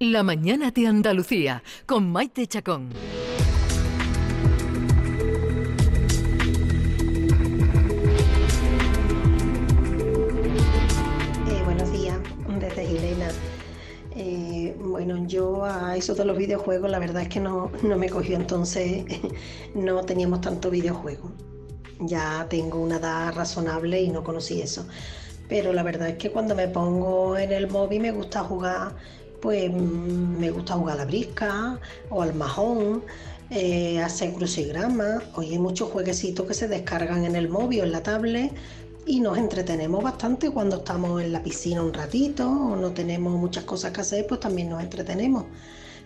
La mañana de Andalucía con Maite Chacón. Eh, buenos días, desde Gilena. Eh, bueno, yo a eso de los videojuegos la verdad es que no, no me cogió entonces, no teníamos tanto videojuego. Ya tengo una edad razonable y no conocí eso. Pero la verdad es que cuando me pongo en el móvil me gusta jugar, pues mm, me gusta jugar a la brisca o al majón, eh, hacer crucigramas. Hoy hay muchos jueguecitos que se descargan en el móvil o en la tablet y nos entretenemos bastante cuando estamos en la piscina un ratito o no tenemos muchas cosas que hacer, pues también nos entretenemos.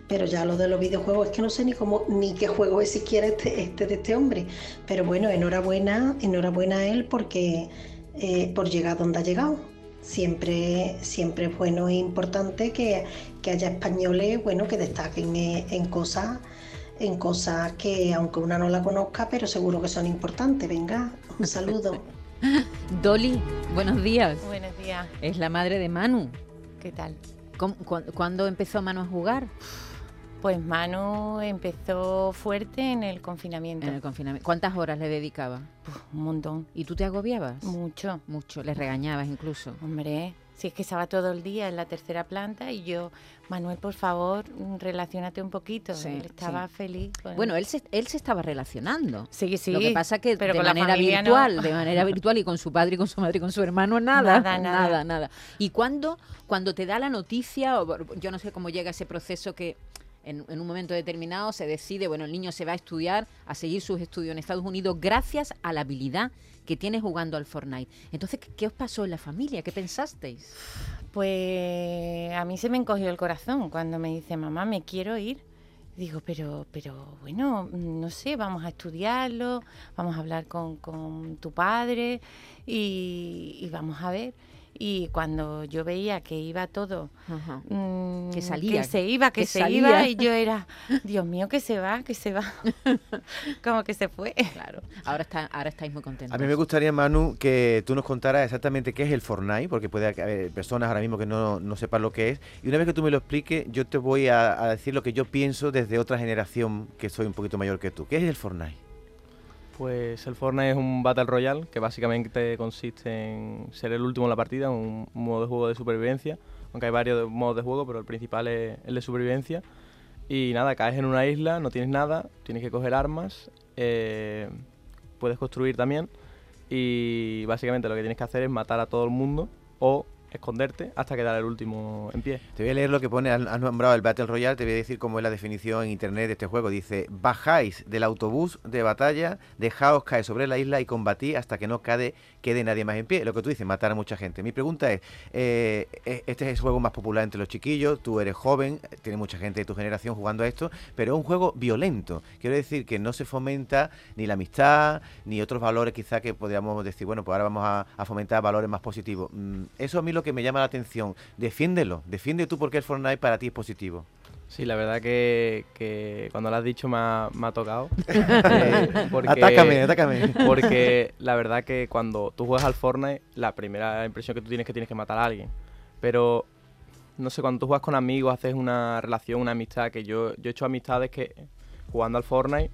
Pero ya lo de los videojuegos es que no sé ni cómo ni qué juego es siquiera este, este de este hombre. Pero bueno, enhorabuena, enhorabuena a él porque eh, por llegar donde ha llegado. Siempre, siempre es bueno e importante que, que haya españoles bueno, que destaquen eh, en cosas en cosas que aunque una no la conozca, pero seguro que son importantes. Venga, un saludo. Dolly, buenos días. Buenos días. Es la madre de Manu. ¿Qué tal? ¿Cómo- cu- ¿Cuándo empezó Manu a jugar? Pues Manu empezó fuerte en el confinamiento. En el confinamiento. ¿Cuántas horas le dedicaba? Uf, un montón. ¿Y tú te agobiabas? Mucho. Mucho. Le regañabas incluso. Hombre, si es que estaba todo el día en la tercera planta y yo, Manuel, por favor, relaciónate un poquito. Sí, Él estaba sí. feliz. con- Bueno, él se, él se estaba relacionando. sí, sí. Lo que pasa que pero de manera no. virtual, de manera virtual y con su padre y con su madre y con su hermano, nada, Nada, nada, nada. nada. ¿Y cuándo, cuando te da la noticia, o, yo no sé cómo llega ese proceso que en, un momento determinado se decide, bueno, el niño se va a estudiar, a seguir sus estudios en Estados Unidos gracias a la habilidad que tiene jugando al Fortnite. Entonces, ¿qué, os pasó en la familia? ¿Qué pensasteis? Pues a mí se me encogió el corazón cuando me dice, mamá, me quiero ir. Digo, pero, pero bueno, no sé, vamos a estudiarlo, vamos a hablar con, tu padre y vamos a ver. Y cuando yo veía que iba todo, Ajá. mm, Que salía, que se iba, que, que se salía. iba, y yo era, Dios mío, que se va, que se va, como que se fue. Claro. Ahora, está, ahora estáis muy contentos. A mí me gustaría, Manu, que tú nos contaras exactamente qué es el Fortnite, porque puede haber personas ahora mismo que no, no sepan lo que es. Y una vez que tú me lo expliques, yo te voy a, a decir lo que yo pienso desde otra generación que soy un poquito mayor que tú. ¿Qué es el Fortnite? Pues el Fortnite es un Battle Royale que básicamente consiste en ser el último en la partida, un modo de juego de supervivencia, aunque hay varios modos de juego, pero el principal es el de supervivencia. Y nada, caes en una isla, no tienes nada, tienes que coger armas, eh, puedes construir también y básicamente lo que tienes que hacer es matar a todo el mundo o esconderte hasta quedar el último en pie. Te voy a leer lo que pone, has nombrado el Battle Royale, te voy a decir cómo es la definición en internet de este juego. Dice, bajáis del autobús de batalla, dejaos caer sobre la isla y combatí hasta que no quede, quede nadie más en pie. Lo que tú dices, matar a mucha gente. Mi pregunta es, eh, eh, este es el juego más popular entre los chiquillos, tú eres joven, tiene mucha gente de tu generación jugando a esto, pero es un juego violento. Quiero decir que no se fomenta ni la amistad, ni otros valores quizá que podríamos decir, bueno, pues ahora vamos a, a fomentar valores más positivos. Mm, Eso a mí lo que me llama la atención. Defiéndelo, defiende tú porque el Fortnite para ti es positivo. Sí, la verdad que, que cuando lo has dicho me ha, me ha tocado. Eh, porque- Atácame, atácame. Porque la verdad que cuando tú juegas al Fortnite, la primera impresión que tú tienes es que tienes que matar a alguien. Pero, no sé, cuando tú juegas con amigos, haces una relación, una amistad, que yo, yo he hecho amistades que jugando al Fortnite,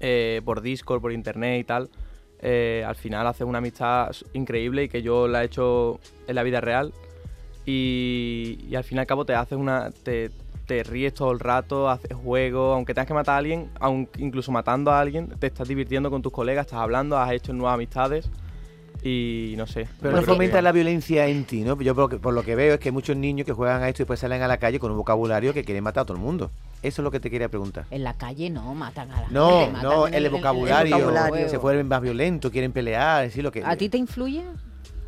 eh, por Discord, por internet y tal, eh, al final haces una amistad increíble y que yo la he hecho en la vida real. Y, al fin y al cabo te haces una... Te, te ríes todo el rato, haces juegos, aunque tengas que matar a alguien, incluso matando a alguien, te estás divirtiendo con tus colegas, estás hablando, has hecho nuevas amistades y no sé. Pero no fomenta que- la violencia en ti, ¿no? Yo por lo, que, por lo que veo es que hay muchos niños que juegan a esto y después salen a la calle con un vocabulario que quieren matar a todo el mundo. Eso es lo que te quería preguntar. En la calle no, matan a la No, gente, no, en el, vocabulario, vocabulario. se vuelven más violentos, quieren pelear, decir lo que... ¿A ti te influye?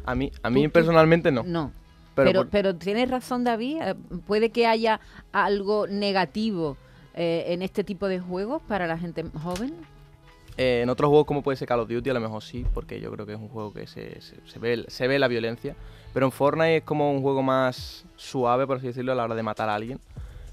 A mí, a mí tú- personalmente no. No. Pero, Pero, por- pero, tienes razón, David. eh, Puede que haya algo negativo eh, en este tipo de juegos para la gente joven. Eh, en otros juegos como puede ser Call of Duty a lo mejor sí, porque yo creo que es un juego que se, se, se ve, se ve la violencia. Pero en Fortnite es como un juego más suave, por así decirlo, a la hora de matar a alguien.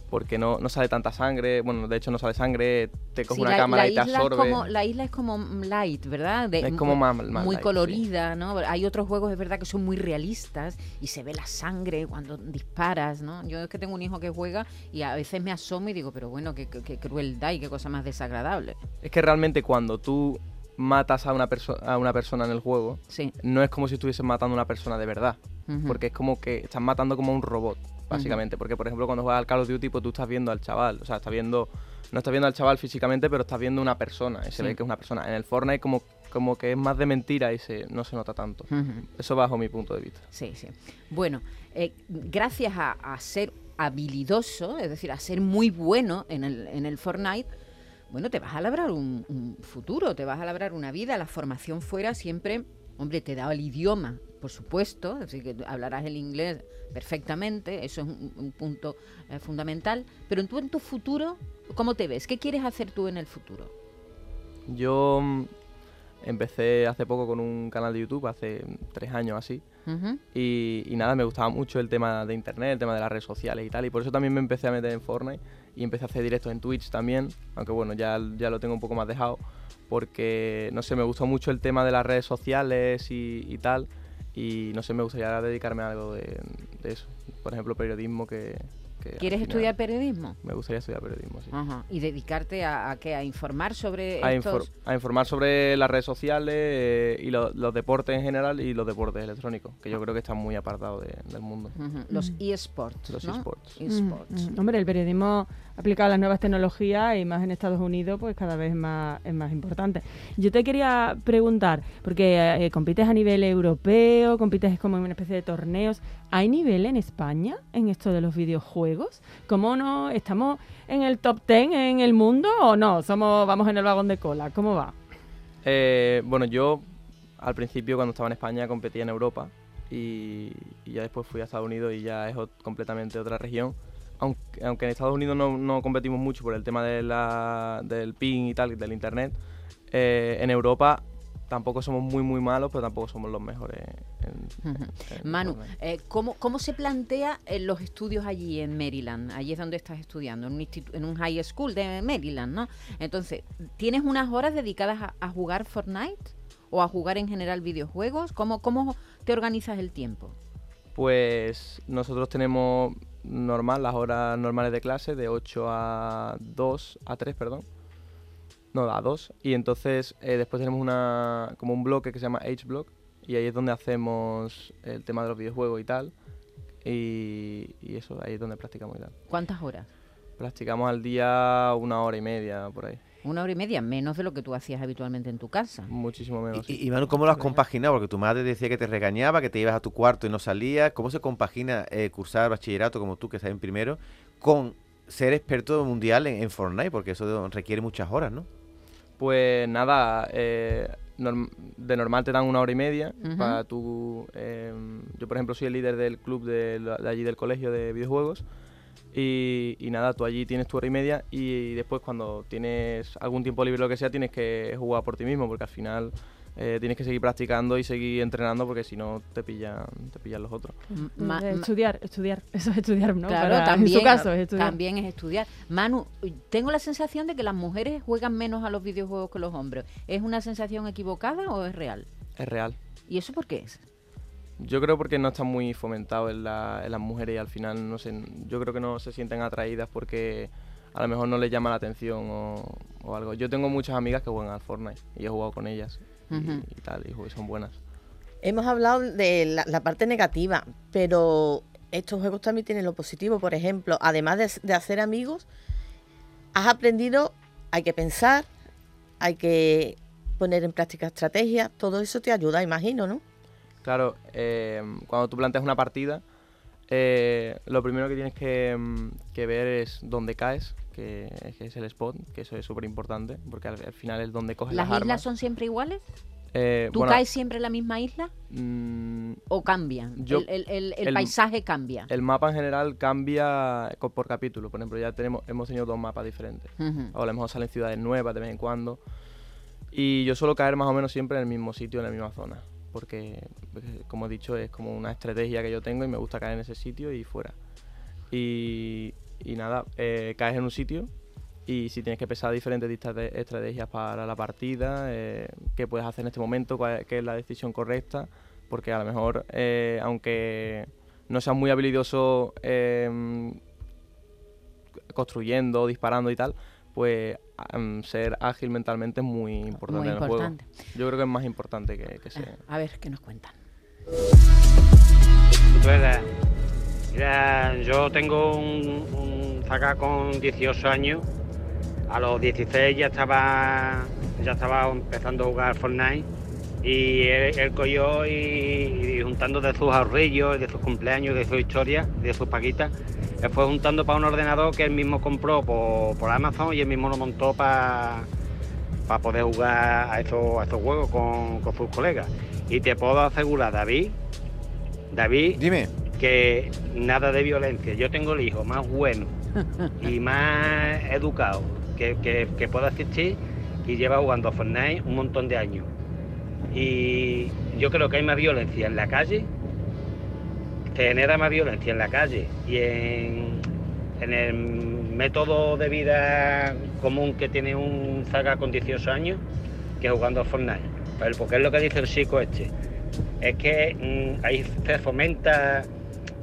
Porque no, no sale tanta sangre, bueno, de hecho no sale sangre, te coge Sí, una la, cámara la y te es absorbe. como- la isla es como light, ¿verdad? De- Es como más- más muy light, sí. colorida, ¿no? Hay otros juegos, es verdad, que son muy realistas y se ve la sangre cuando disparas, ¿no? Yo es que tengo un hijo que juega y a veces me asomo y digo, pero bueno, qué, qué- qué crueldad y qué cosa más desagradable. Es que realmente cuando tú matas a una, a una persona en el juego, Sí. no es como si estuvieses matando a una persona de verdad. Porque es como que estás matando como a un robot, básicamente. Porque, por ejemplo, cuando juegas al Call of Duty, pues tú estás viendo al chaval. O sea, estás viendo. No estás viendo al chaval físicamente, pero estás viendo una persona. Y se Sí. ve que es una persona. En el Fortnite, como, como que es más de mentira y se, no se nota tanto. Eso bajo mi punto de vista. Sí, sí. Bueno, eh, gracias a, a ser habilidoso, es decir, a ser muy bueno en el, en el Fortnite, bueno, te vas a labrar un, un futuro, te vas a labrar una vida. La formación fuera siempre, hombre, te da el idioma, por supuesto, así que hablarás el inglés perfectamente, eso es un, un punto eh, fundamental. Pero tú en tu futuro, ¿cómo te ves? ¿Qué quieres hacer tú en el futuro? Yo mm, empecé hace poco con un canal de YouTube, hace tres años así. Ujú. Y, y nada, me gustaba mucho el tema de internet, el tema de las redes sociales y tal. Y por eso también me empecé a meter en Fortnite y empecé a hacer directos en Twitch también. Aunque bueno, ya, ya lo tengo un poco más dejado. Porque, no sé, me gustó mucho el tema de las redes sociales y, y tal. Y no sé, me gustaría dedicarme a algo de, de eso. Por ejemplo, periodismo que... que ¿Quieres final estudiar periodismo? Me gustaría estudiar periodismo, sí. Ajá. ¿Y dedicarte a, a qué? ¿A informar sobre A, estos...? infor- a informar sobre las redes sociales eh, y lo- los deportes en general y los deportes electrónicos, que yo creo que están muy apartados de- del mundo. Ujú, Los eSports. Los ¿no? eSports. eSports. Mm, mm. Hombre, el periodismo aplicado las nuevas tecnologías y más en Estados Unidos, pues cada vez es más, importante. Yo te quería preguntar, porque eh, compites a nivel europeo, compites como en una especie de torneos. ¿Hay nivel en España en esto de los videojuegos? ¿Cómo no? ¿Estamos en el top 10 en el mundo o no? Somos, vamos en el vagón de cola. ¿Cómo va? Eh, bueno, yo al principio cuando estaba en España competía en Europa y, ya después fui a Estados Unidos y ya es completamente otra región. Aunque, aunque en Estados Unidos no, no competimos mucho por el tema de la, del ping y tal, del internet, eh, en Europa tampoco somos muy muy malos, pero tampoco somos los mejores. en- Ujú. en Manu, eh, ¿cómo, ¿cómo se plantea eh, los estudios allí en Maryland? Allí es donde estás estudiando, en un, institu- en un high school de Maryland, ¿no? Entonces, ¿tienes unas horas dedicadas a, a jugar Fortnite? ¿O a jugar en general videojuegos? ¿Cómo, ¿Cómo te organizas el tiempo? Pues nosotros tenemos normal, las horas normales de clase, de 8 a 2, a 3, perdón. No, a 2. Y entonces eh, después tenemos una como un bloque que se llama H-Block. Y ahí es donde hacemos el tema de los videojuegos y tal. Y, y eso, ahí es donde practicamos y tal. ¿Cuántas horas? Practicamos al día una hora y media, por ahí. Una hora y media, menos de lo que tú hacías habitualmente en tu casa. Muchísimo menos. Y, y, Manu, ¿cómo lo has compaginado? Porque tu madre decía que te regañaba, que te ibas a tu cuarto y no salías. ¿Cómo se compagina eh, cursar bachillerato como tú, que estás en primero, con ser experto mundial en, en Fortnite? Porque eso requiere muchas horas, ¿no? Pues nada, eh, norm- de normal te dan una hora y media para tu... eh, yo, por ejemplo, soy el líder del club de allí del colegio de videojuegos y, y nada, tú allí tienes tu hora y media y después cuando tienes algún tiempo libre o lo que sea tienes que jugar por ti mismo porque al final eh, tienes que seguir practicando y seguir entrenando porque si no te pillan, te pillan los otros. M- ma- Eh, ma- estudiar, estudiar. Eso es estudiar, ¿no? Claro, Para- también, en su caso es estudiar. también es estudiar. Manu, tengo la sensación de que las mujeres juegan menos a los videojuegos que los hombres. ¿Es una sensación equivocada o es real? Es real. ¿Y eso por qué es? Yo creo porque no está muy fomentado en, la- en las mujeres y al final, no sé, yo creo que no se sienten atraídas porque a lo mejor no les llama la atención o, o algo. Yo tengo muchas amigas que juegan al Fortnite y he jugado con ellas y, tal, y son buenas. Hemos hablado de la, la parte negativa, pero estos juegos también tienen lo positivo. Por ejemplo, además de, de hacer amigos, has aprendido, hay que pensar, hay que poner en práctica estrategias, todo eso te ayuda, imagino, ¿no? Claro, eh, cuando tú planteas una partida, eh, lo primero que tienes que, mm, que ver es dónde caes, que, es- el spot, que eso es súper importante, porque al, al final es donde coges ¿Las las, islas armas. son siempre iguales? Eh, ¿Tú bueno, caes siempre en la misma isla mm, o cambian? Yo- el, el- el- el el- paisaje cambia. El mapa en general cambia por capítulo. Por ejemplo, ya tenemos, hemos tenido dos mapas diferentes. Ujú. O a lo mejor salen ciudades nuevas de vez en cuando. Y yo suelo caer más o menos siempre en el mismo sitio, en la misma zona. Porque, eh, como he dicho, es como una estrategia que yo tengo y me gusta caer en ese sitio y fuera. Y, nada, eh, caes en un sitio y si tienes que pensar diferentes estrategias para la partida, eh, qué puedes hacer en este momento, cuál, qué es la decisión correcta, porque a lo mejor, aunque no seas muy habilidoso construyendo, disparando y tal, pues ser ágil mentalmente es muy importante Muy en el juego. Yo creo que es más importante que, que Eh, sea. a ver, ¿qué nos cuentan? Mira, yo tengo un, un zaga con 18 años. A los 16 ya estaba, ya estaba empezando a jugar Fortnite. Y él, él cogió y, y juntando de sus ahorrillos, de sus cumpleaños, de su historia, de sus paquitas, él fue juntando para un ordenador que él mismo compró por, por Amazon y él mismo lo montó para para poder jugar a esos, a esos juegos con, con sus colegas. Y te puedo asegurar, David, David, Dime. que nada de violencia. Yo tengo el hijo más bueno y más educado que, que, que pueda existir y lleva jugando a Fortnite un montón de años. Y yo creo que hay más violencia en la calle, genera más violencia en la calle y en, en el método de vida común que tiene un zaga con 18 años que jugando a Fortnite. Pero porque es lo que dice el chico este es que mm, ahí se fomenta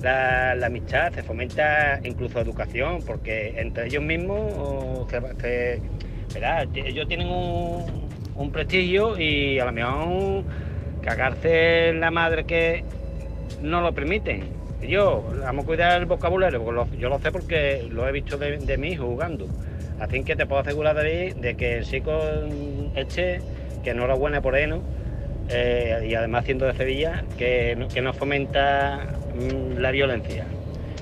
la, la amistad, se fomenta incluso educación, porque entre ellos mismos ellos tienen un, un prestigio y a lo mejor cagarse la madre que no lo permiten. Yo, vamos a cuidar el vocabulario, porque lo- yo lo sé porque lo he visto de, de mi hijo jugando. Así que te puedo asegurar, David, de que el chico mm, este, que enhorabuena por él, ¿no? Eh, y además siendo de Sevilla, que, que no fomenta mm, la violencia.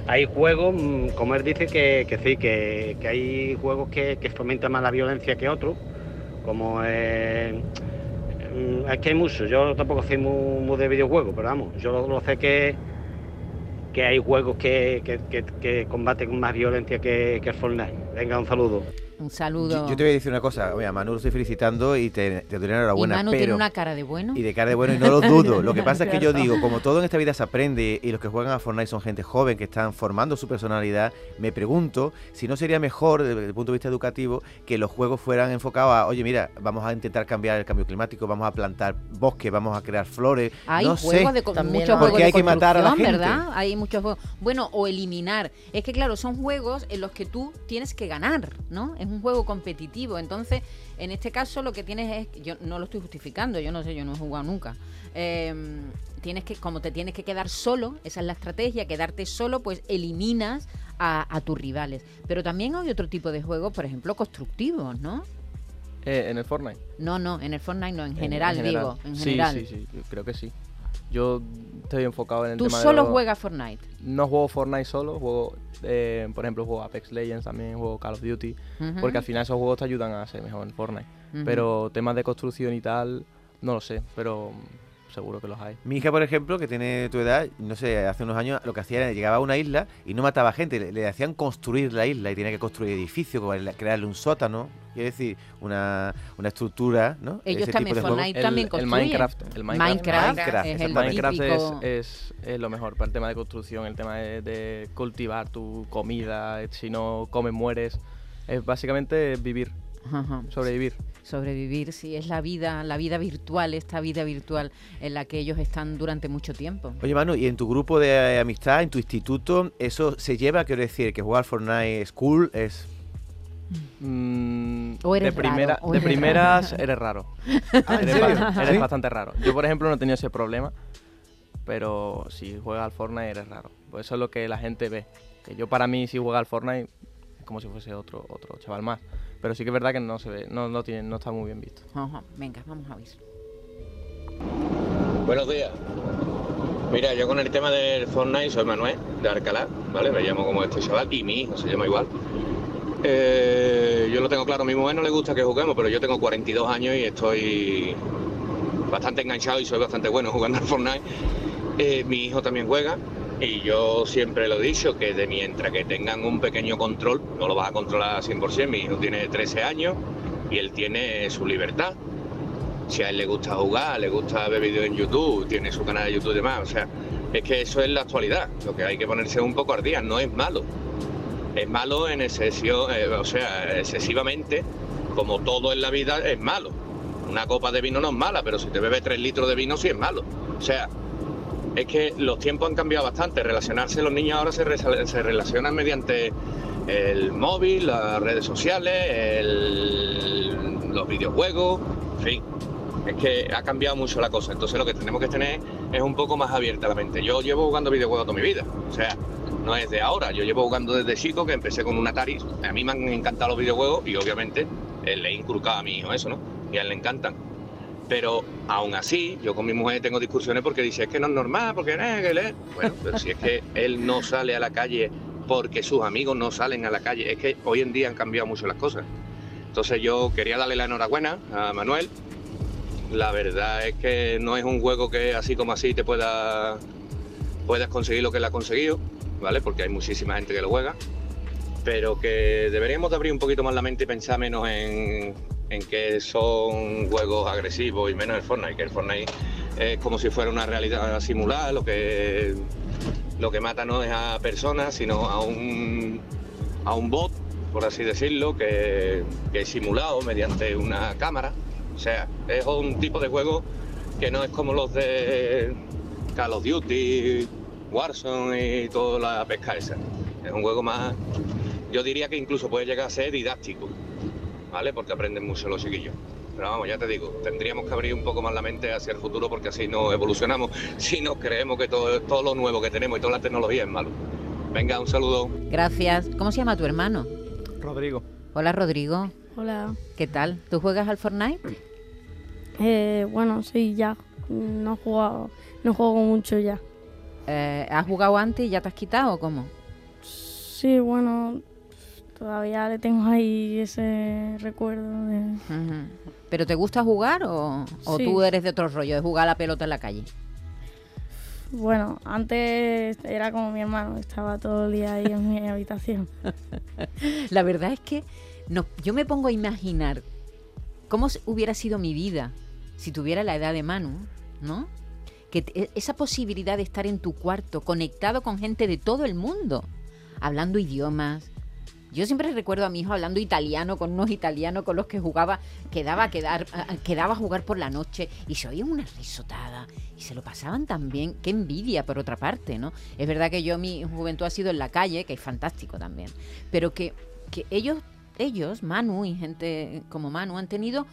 Hay juegos, mm, como él dice, que, que sí, que, que hay juegos que, que fomentan más la violencia que otros, como es que hay muchos, yo tampoco soy muy, muy de videojuegos, pero vamos, yo lo, sé que, que hay juegos que, que, que- combaten con más violencia que, que Fortnite. Venga, un saludo. Un saludo. Yo, yo te voy a decir una cosa. Oye, a Manu lo estoy felicitando y te, te doy la y enhorabuena. Manu pero... tiene una cara de bueno. Y de cara de bueno, y no lo dudo. Lo que pasa es que yo digo, como todo en esta vida se aprende y los que juegan a Fortnite son gente joven que están formando su personalidad, me pregunto si no sería mejor, desde el punto de vista educativo, que los juegos fueran enfocados a, oye, mira, vamos a intentar cambiar el cambio climático, vamos a plantar bosques, vamos a crear flores. Hay no juegos sé. de También muchos Porque de hay que matar a la construcción, gente. ¿verdad? Hay muchos juegos. Bueno, o eliminar. Es que claro, son juegos en los que tú tienes que ganar, ¿no? Es un juego competitivo. Entonces, en este caso lo que tienes es, yo no lo estoy justificando, yo no sé, yo no he jugado nunca. Eh, tienes que, como te tienes que quedar solo, esa es la estrategia, quedarte solo, pues eliminas a, a tus rivales. Pero también hay otro tipo de juegos, por ejemplo, constructivos, ¿no? Eh, en el Fortnite. No, no, en el Fortnite no, en En- general, digo, en sí, general. Sí, sí, yo creo que sí. Yo estoy enfocado en el Tú tema de solo los- juegas Fortnite. No juego Fortnite solo, juego, eh, por ejemplo, juego Apex Legends también, juego Call of Duty, porque al final esos juegos te ayudan a ser mejor en Fortnite. Pero temas de construcción y tal, no lo sé, pero seguro que los hay. Mi hija, por ejemplo, que tiene tu edad, no sé, hace unos años lo que hacía era llegaba a una isla y no mataba gente, le, le hacían construir la isla y tenía que construir edificios, el- crearle un sótano, quiere decir, una, una estructura, ¿no? Ellos Ese también, tipo de. Fortnite El- también el construyen. Minecraft, el Minecraft. Minecraft, Minecraft, es el. Minecraft típico... es, es, es lo mejor para el tema de construcción, el tema de, de cultivar tu comida, eh, si no comes mueres. Es básicamente vivir, Ajá. sobrevivir. Sobrevivir, sí, es la vida, la vida virtual, esta vida virtual en la que ellos están durante mucho tiempo. Oye, Manu, y en tu grupo de eh, amistad, en tu instituto, eso se lleva, quiero decir, que jugar Fortnite es cool, es... Mm, O eres de, primera, raro, o de eres primeras eres raro. Ah, ¿en eres serio? ba- eres ¿Sí? bastante raro. Yo, por ejemplo, no he tenido ese problema, pero si juegas al Fortnite eres raro. Pues eso es lo que la gente ve. Que yo para mí si juega al Fortnite es como si fuese otro otro chaval más. Pero sí que es verdad que no se ve, no, no, tiene, no está muy bien visto. Ajá, Venga, vamos a ver. Buenos días. Mira, yo con el tema del Fortnite soy Manuel, de Alcalá, ¿vale? Me llamo como este chaval y mi hijo se llama igual. Eh, yo lo tengo claro, a mi mujer no le gusta que juguemos, pero yo tengo 42 años y estoy bastante enganchado y soy bastante bueno jugando al Fortnite. Eh, mi hijo también juega y yo siempre lo he dicho, que de mientras que tengan un pequeño control, no lo vas a controlar al 100%, mi hijo tiene 13 años y él tiene su libertad si a él le gusta jugar, le gusta ver vídeos en YouTube, tiene su canal de YouTube y demás. O sea, es que eso es la actualidad. Lo que hay que ponerse un poco al día, no es malo. es malo en excesión, eh, o sea, excesivamente, como todo en la vida es malo. Una copa de vino no es mala, pero si te bebes tres litros de vino sí es malo. O sea, es que los tiempos han cambiado bastante. Relacionarse los niños ahora se, re- relacionan mediante el móvil, las redes sociales, los videojuegos, en fin. Es que ha cambiado mucho la cosa. Entonces lo que tenemos que tener es un poco más abierta la mente. Yo llevo jugando videojuegos toda mi vida. O sea, no es de ahora. Yo llevo jugando desde chico, que empecé con un Atari. A mí me han encantado los videojuegos y obviamente eh, le he inculcado a mi hijo eso, ¿no? Y a él le encantan. Pero aún así, yo con mi mujer tengo discusiones porque dice, es que no es normal, porque eh, que le-". Bueno, pero si es que él no sale a la calle porque sus amigos no salen a la calle, es que hoy en día han cambiado mucho las cosas. Entonces yo quería darle la enhorabuena a Manuel. La verdad es que no es un juego que así como así te pueda puedas conseguir lo que él ha conseguido, ¿vale? Porque hay muchísima gente que lo juega. Pero que deberíamos de abrir un poquito más la mente y pensar menos en, en que son juegos agresivos y menos el Fortnite, que el Fortnite es como si fuera una realidad simulada, lo que, lo que mata no es a personas, sino a un, a un bot, por así decirlo, que, que es simulado mediante una cámara. O sea, es un tipo de juego que no es como los de Call of Duty, Warzone y toda la pesca esa. Es un juego más, yo diría que incluso puede llegar a ser didáctico, ¿vale? Porque aprenden mucho los chiquillos. Pero vamos, ya te digo, tendríamos que abrir un poco más la mente hacia el futuro porque así no evolucionamos si nos creemos que todo, todo lo nuevo que tenemos y toda la tecnología es malo. Venga, un saludo. Gracias. ¿Cómo se llama tu hermano? Rodrigo. Hola, Rodrigo. Hola. ¿Qué tal? ¿Tú juegas al Fortnite? Eh, bueno, sí, ya. No he jugado, no juego mucho ya. Eh, ¿Has jugado antes y ya te has quitado o cómo? Sí, bueno, todavía le tengo ahí ese recuerdo de... ¿Pero te gusta jugar o, o Sí. tú eres de otro rollo, de jugar a la pelota en la calle? Bueno, antes era como mi hermano, estaba todo el día ahí en mi habitación. La verdad es que no, yo me pongo a imaginar cómo hubiera sido mi vida si tuviera la edad de Manu, ¿no? Que e- esa posibilidad de estar en tu cuarto conectado con gente de todo el mundo, hablando idiomas. Yo siempre recuerdo a mi hijo hablando italiano con unos italianos con los que jugaba, quedaba a, quedar, a- a- quedaba a jugar por la noche y se oía una risotada y se lo pasaban tan bien. Qué envidia, por otra parte, ¿no? Es verdad que yo mi juventud ha sido en la calle, que es fantástico también, pero que, que ellos, ellos, Manu y gente como Manu, han tenido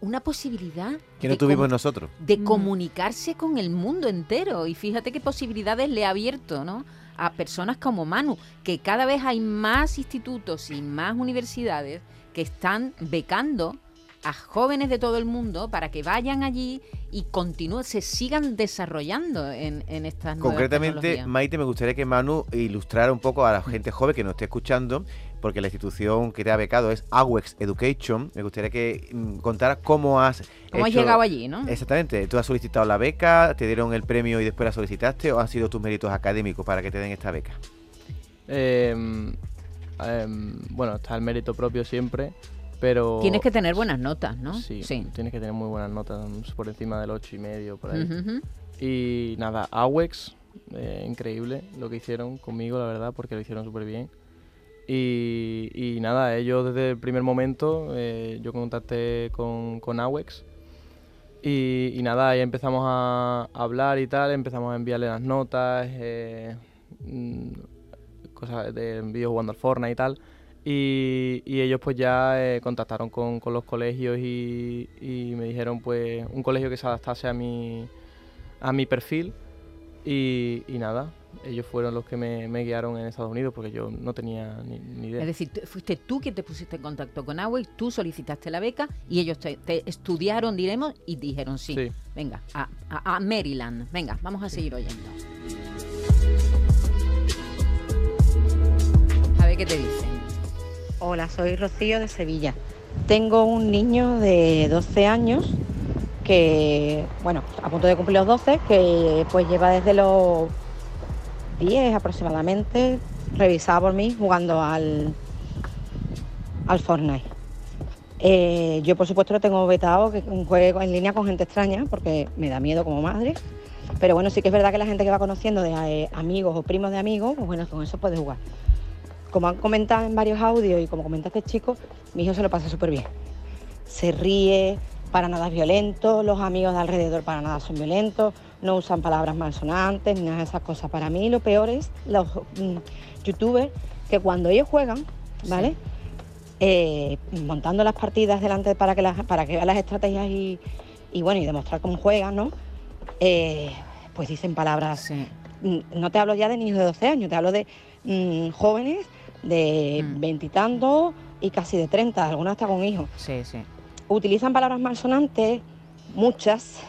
una posibilidad Que no de tuvimos com- nosotros. de comunicarse con el mundo entero. Y fíjate qué posibilidades le ha abierto, ¿no? A personas como Manu, que cada vez hay más institutos y más universidades que están becando a jóvenes de todo el mundo para que vayan allí y continúen, se sigan desarrollando en, en estas Concretamente. Maite, me gustaría que Manu ilustrara un poco a la gente joven que nos esté escuchando, porque la institución que te ha becado es AWEX Education. Me gustaría que mm, contaras cómo has... ¿Cómo has llegado allí, no? Exactamente. ¿Tú has solicitado la beca, te dieron el premio y después la solicitaste o han sido tus méritos académicos para que te den esta beca? Em, em, bueno, está el mérito propio siempre, pero... Tienes que tener buenas notas, ¿no? Sí, tienes que tener muy buenas notas, por encima del 8 y medio, por ahí. Y nada, AWEX, eh, increíble lo que hicieron conmigo, la verdad, porque lo hicieron súper bien. Y, y nada, ellos desde el primer momento, eh, yo contacté con, con AWEX. Y, y nada, ahí empezamos a hablar y tal, empezamos a enviarle las notas, eh, mm, cosas de vídeos jugando al Fortnite y tal. Y, y ellos pues ya eh, contactaron con, con los colegios y, y me dijeron pues un colegio que se adaptase a mi, a mi perfil y, y nada, ellos fueron los que me, me guiaron en Estados Unidos porque yo no tenía ni, ni idea. Es decir, fuiste tú quien te pusiste en contacto con Huawei, tú solicitaste la beca y ellos te, te estudiaron, diremos, y dijeron sí. Sí. Venga, a, a- a Maryland. Venga, vamos a seguir oyendo. A ver qué te dicen. Hola, soy Rocío de Sevilla. Tengo un niño de 12 años que, bueno, a punto de cumplir los 12, que pues lleva desde los 10 aproximadamente revisado por mí jugando al, al Fortnite. Eh, yo por supuesto lo tengo vetado, que juegue en línea con gente extraña, porque me da miedo como madre. Pero bueno, sí que es verdad que la gente que va conociendo de eh, amigos o primos de amigos, pues bueno, con eso puede jugar. como han comentado en varios audios y como comenta este chico, mi hijo se lo pasa súper bien. Se ríe, para nada es violento, los amigos de alrededor para nada son violentos, no usan palabras malsonantes, ni nada de esas cosas. Para mí lo peor es los mm, youtubers que cuando ellos juegan, ¿vale? Eh, montando las partidas delante para que, las, para que vean las estrategias y, y bueno, y demostrar cómo juegan, ¿no? Eh, pues dicen palabras. mm, No te hablo ya de niños de 12 años, te hablo de mm, jóvenes de veintitantos y casi de 30, algunos hasta con hijos. Sí, sí. Utilizan palabras malsonantes, muchas,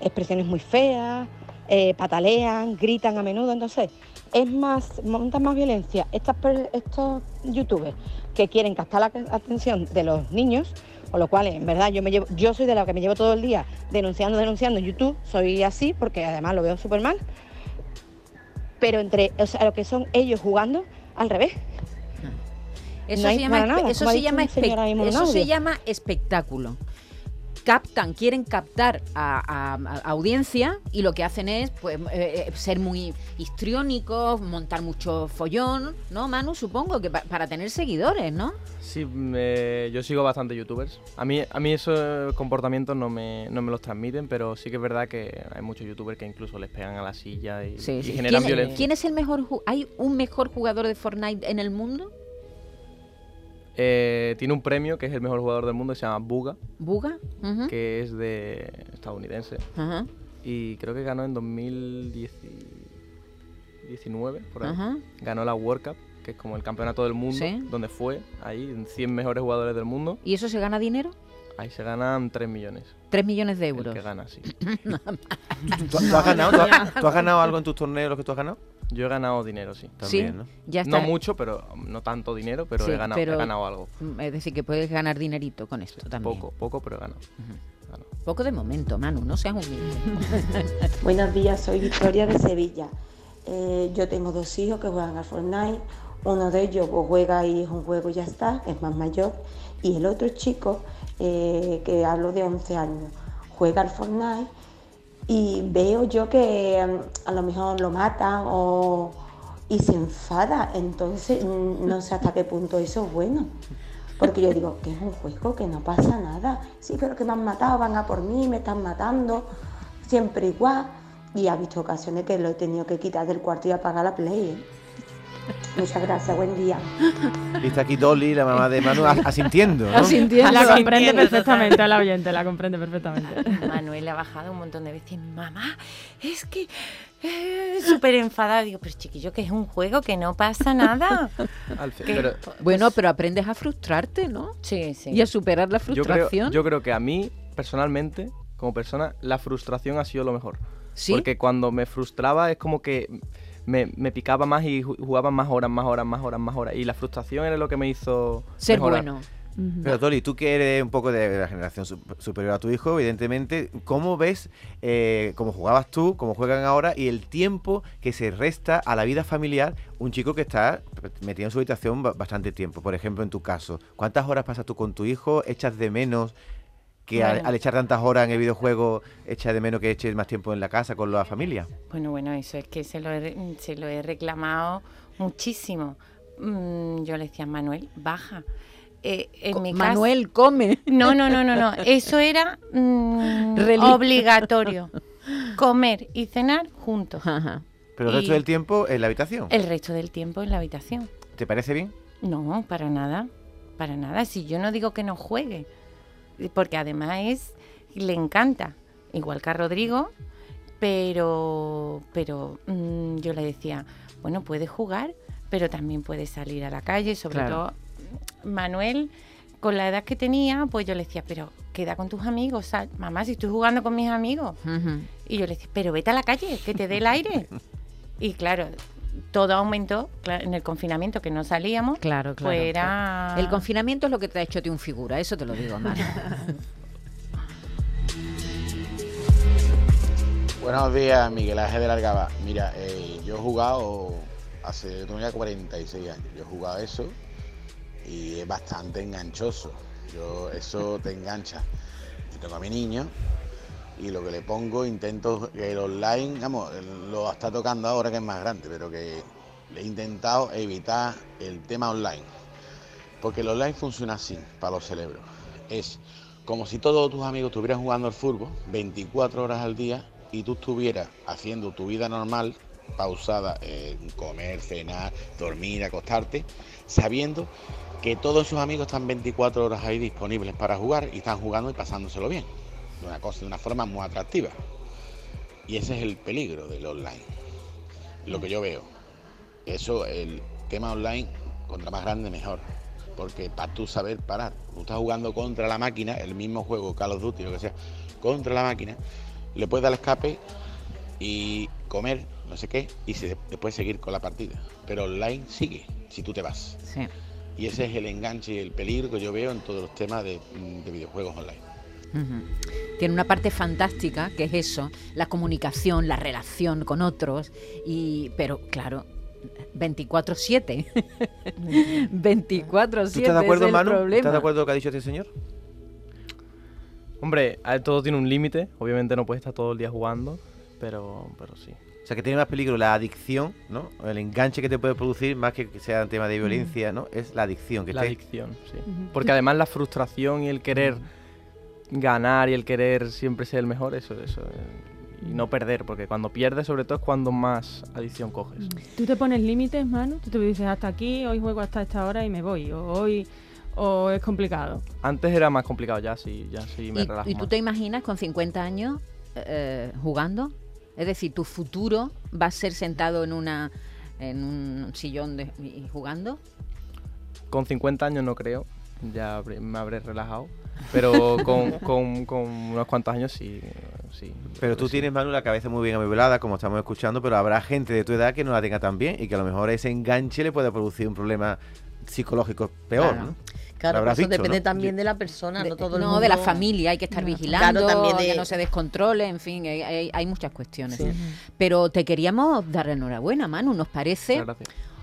expresiones muy feas, eh, patalean, gritan a menudo, entonces es más, montan más violencia estas, estos youtubers que quieren captar la atención de los niños, con lo cual en verdad yo me llevo, yo soy de la que me llevo todo el día denunciando, denunciando en YouTube, soy así porque además lo veo súper mal, pero entre o sea, lo que son ellos jugando al revés. Eso, No se llama, nada, eso se eso llama espectáculo. Captan, quieren captar a, a- a audiencia y lo que hacen es pues, eh, eh, ser muy histriónicos, montar mucho follón, ¿no, Manu? Supongo que pa- para tener seguidores, ¿no? Sí, me- yo sigo bastante youtubers. A mí, a mí esos comportamientos no me, no me los transmiten, pero sí que es verdad que hay muchos youtubers que incluso les pegan a la silla y, Sí, y sí. generan ¿Quién, violencia. quién es el mejor? ¿Hay un mejor jugador de Fortnite en el mundo? Eh, tiene un premio que es el mejor jugador del mundo, se llama Buga, ¿Buga? Que es de estadounidense. Y creo que ganó en 2019, por ahí. Ganó la World Cup, que es como el campeonato del mundo, Sí. donde fue, ahí, en 100 mejores jugadores del mundo. ¿Y eso se gana dinero? Ahí se ganan 3 millones. 3 millones de El euros. que gana, sí. ¿Tú, tú has ganado, tú has- tú has ganado algo en tus torneos, los que tú has ganado? Yo he ganado dinero, sí. También, ¿no? Ya No está. mucho, pero no tanto dinero, pero, Sí, he, ganado, pero- he ganado algo. Mm, Es decir, que puedes ganar dinerito con esto también. Poco, poco, pero he ganado. Poco de momento, Manu, no seas humilde. Buenos días, soy Victoria de Sevilla. Eh, yo tengo dos hijos que juegan al Fortnite. Uno de ellos pues, juega y es un juego y ya está, es más mayor. Y el otro chico, eh, que hablo de 11 años, juega al Fortnite y veo yo que mm, a lo mejor lo matan o, y se enfada. Entonces mm, no sé hasta qué punto eso es bueno. Porque yo digo que es un juego, que no pasa nada. Sí, pero que me han matado, van a por mí, me están matando, siempre igual. Y ha visto ocasiones que lo he tenido que quitar del cuarto y apagar la play. ¿eh? Muchas gracias, buen día. Y está aquí Dolly, la mamá de Manu, as- asintiendo, ¿no? Asintiendo, la comprende perfectamente total. a la oyente, la comprende perfectamente. Manuel ha bajado un montón de veces. Mamá, es que eh, súper enfadada. Digo, pero chiquillo, que es un juego, que no pasa nada. Al fin, Que- pero Bueno, pero aprendes a frustrarte, ¿no? Sí, sí. Y a superar la yo creo, frustración. yo creo que a mí, personalmente, como persona, la frustración ha sido lo mejor. ¿Sí? Porque cuando me frustraba es como que me, me picaba más y ju- jugaba más horas, más horas, más horas, más horas. Y la frustración era lo que me hizo Ser mejorar. bueno. Pero Dolly, tú que eres un poco de la generación su- superior a tu hijo, evidentemente, ¿cómo ves eh, cómo jugabas tú, cómo juegan ahora y el tiempo que se resta a la vida familiar un chico que está metido en su habitación ba- bastante tiempo? Por ejemplo, en tu caso, ¿cuántas horas pasas tú con tu hijo? ¿Echas de menos que al, Bueno. al echar tantas horas en el videojuego, echas de menos que eches más tiempo en la casa con la familia? Bueno, bueno, eso es que se lo he, se lo he reclamado muchísimo. Mm, yo le decía, Manuel, baja. Eh, en Co- mi casa- Manuel, come. No, no, no, no, no. Eso era mm, obligatorio. Comer y cenar juntos. Pero el resto del tiempo en la habitación. El resto del tiempo en la habitación. ¿Te parece bien? No, para nada. Para nada. Si yo no digo que no juegue. Porque además es. Le encanta. Igual que a Rodrigo. Pero. Pero mm, yo le decía, bueno, puedes jugar, pero también puedes salir a la calle. Sobre Claro. todo, Manuel, con la edad que tenía, pues yo le decía, pero queda con tus amigos. sal- Mamá, si estoy jugando con mis amigos. Y yo le decía, pero vete a la calle, que te dé el aire. y claro, todo aumentó en el confinamiento, que no salíamos. Claro, claro. Pues era... El confinamiento es lo que te ha hecho de un figura, eso te lo digo, Manu. Buenos días, Miguel Ángel de Largaba. Mira, eh, yo he jugado hace tengo ya 46 años. Yo he jugado eso y es bastante enganchoso. Yo eso te engancha. Yo tengo a mi niño y lo que le pongo intento que el online, vamos, lo está tocando ahora que es más grande, pero que he intentado evitar el tema online. Porque el online funciona así para los cerebros. Es como si todos tus amigos estuvieran jugando al fútbol 24 horas al día y tú estuvieras haciendo tu vida normal, pausada en comer, cenar, dormir, acostarte, sabiendo que todos sus amigos están 24 horas ahí disponibles para jugar y están jugando y pasándoselo bien. De una cosa, de una forma muy atractiva. Y ese es el peligro del online. Lo que yo veo. Eso, el tema online, contra más grande, mejor. Porque para tú saber parar, tú estás jugando contra la máquina, el mismo juego, Call of Duty, lo que sea, contra la máquina, le puedes dar escape y comer, no sé qué, y se- después seguir con la partida. Pero online sigue, si tú te vas. Sí. Y ese es el enganche y el peligro que yo veo en todos los temas de, de videojuegos online. Tiene una parte fantástica que es eso, la comunicación, la relación con otros, y pero claro, 24/7. 24/7 ¿Tú estás de acuerdo, es el Manu? problema. ¿Estás de acuerdo con lo que ha dicho este señor? Hombre, todo tiene un límite. Obviamente no puedes estar todo el día jugando, pero, pero sí. O sea, que tiene más peligro la adicción, ¿no? El enganche que te puede producir, más que sea un tema de violencia, ¿no? Es la adicción. Que La adicción, sí. Porque además la frustración y el querer ganar y el querer siempre ser el mejor, eso, eso. eh, Y no perder, porque cuando pierdes, sobre todo, es cuando más adicción coges. ¿Tú te pones límites, Manu? ¿Tú te dices hasta aquí, hoy juego hasta esta hora y me voy? ¿O hoy o es complicado? Antes era más complicado, ya sí, ya sí me ¿Y, relajo y tú más. te imaginas con 50 años eh, jugando? Es decir, tu futuro va a ser sentado en una en un sillón de, y jugando. Con 50 años no creo, ya habré- me habré relajado. Pero con, con- con unos cuantos años sí. sí Pero tú tienes, Manu, la cabeza muy bien amueblada, como estamos escuchando, pero habrá gente de tu edad que no la tenga tan bien y que a lo mejor ese enganche le puede producir un problema psicológico peor, Claro. ¿no? Claro, eso depende ¿no? también de la persona, no todo el no, de la familia, hay que estar vigilando, también de- que no se descontrole, en fin, hay, hay- hay muchas cuestiones. Sí. Pero te queríamos dar la enhorabuena, Manu, nos parece...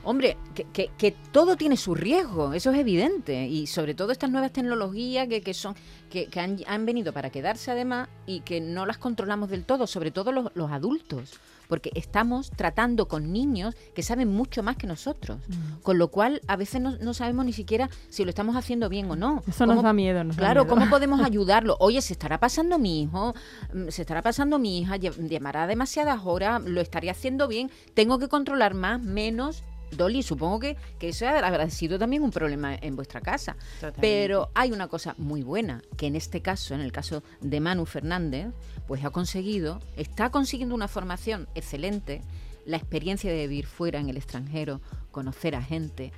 Hombre, que, que- que todo tiene su riesgo, eso es evidente. Y sobre todo estas nuevas tecnologías que, que son que, que han, han venido para quedarse además y que no las controlamos del todo, sobre todo los, los adultos. Porque estamos tratando con niños que saben mucho más que nosotros. Mm. Con lo cual, a veces no, no sabemos ni siquiera si lo estamos haciendo bien o no. Eso nos ¿Cómo- da miedo. Nos da Claro, miedo. ¿cómo podemos ayudarlo? Oye, se estará pasando mi hijo, Mm, se estará pasando mi hija, llamará demasiadas horas, lo estaría haciendo bien, tengo que controlar más, menos. Dolly, supongo que, que eso habrá sido también un problema en vuestra casa. Totalmente. Pero hay una cosa muy buena, que en este caso, en el caso de Manu Fernández, pues ha conseguido, está consiguiendo una formación excelente, la experiencia de vivir fuera en el extranjero, conocer a gente,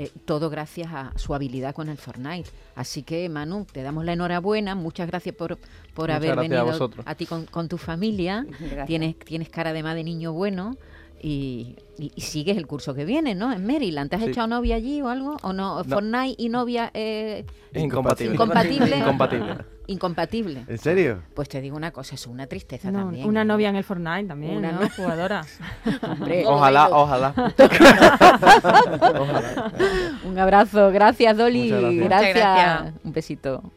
eh, todo gracias a su habilidad con el Fortnite. Así que, Manu, te damos la enhorabuena. Muchas gracias por, por Muchas haber gracias a venido vosotros. ti con, con tu familia. Gracias. Tienes, tienes cara además de niño bueno. Y, y- y sigues el curso que viene, ¿no? En Maryland. ¿Te has Sí. echado novia allí o algo? ¿O no? No. ¿Fortnite y novia eh, Es incompatible. incompatible? Incompatible. Incompatible. ¿En serio? Pues te digo una cosa, es una tristeza No, también. una novia en el Fortnite también, Una ¿no? no- Jugadora. Hombre, Ojalá, ojalá. Ojalá. Un abrazo, gracias Dolly, Muchas gracias. gracias. Muchas gracias. Un besito.